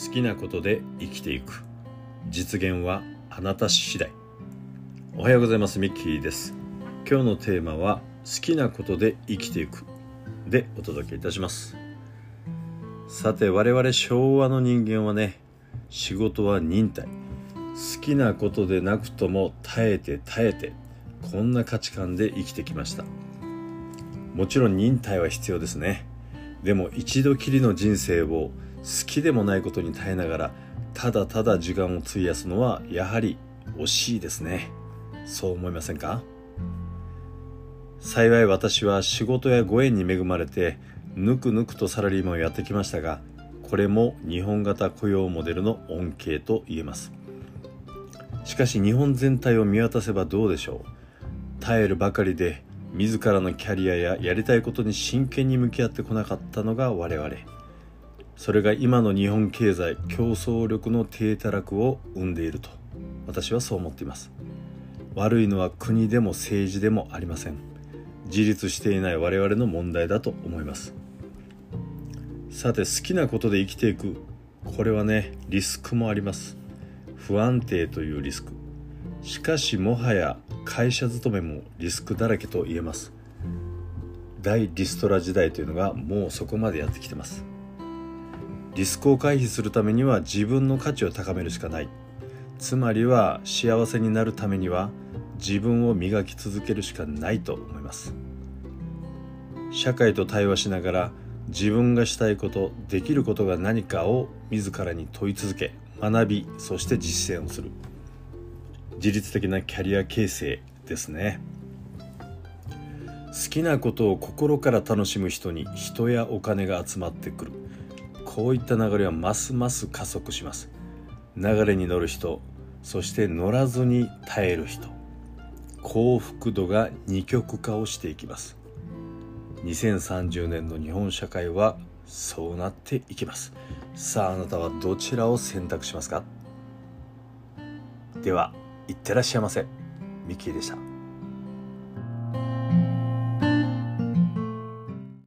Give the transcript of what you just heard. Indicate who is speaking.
Speaker 1: 好きなことで生きていく。実現はあなた次第。おはようございますミッキーです。今日のテーマは好きなことで生きていく。でお届けいたします。さて我々昭和の人間はね仕事は忍耐。好きなことでなくとも耐えて耐えてこんな価値観で生きてきました。もちろん忍耐は必要ですね。でも一度きりの人生を好きでもないことに耐えながらただただ時間を費やすのはやはり惜しいですね。そう思いませんか？幸い私は仕事やご縁に恵まれてぬくぬくとサラリーマンをやってきましたがこれも日本型雇用モデルの恩恵と言えます。しかし日本全体を見渡せばどうでしょう？耐えるばかりで自らのキャリアややりたいことに真剣に向き合ってこなかったのが我々。それが今の日本経済競争力の低たらくを生んでいると私はそう思っています。悪いのは国でも政治でもありません。自立していない我々の問題だと思います。さて好きなことで生きていく。これはねリスクもあります。不安定というリスク。しかしもはや会社勤めもリスクだらけと言えます。大リストラ時代というのがもうそこまでやってきてます。リスクを回避するためには自分の価値を高めるしかない。つまりは幸せになるためには自分を磨き続けるしかないと思います。社会と対話しながら自分がしたいことできることが何かを自らに問い続け学びそして実践をする。自律的なキャリア形成ですね。好きなことを心から楽しむ人に人やお金が集まってくる。こういった流れはますます加速します。流れに乗る人そして乗らずに耐える人。幸福度が二極化をしていきます。2030年の日本社会はそうなっていきます。さああなたはどちらを選択しますか？ではいってらっしゃいませ。ミッキーでした。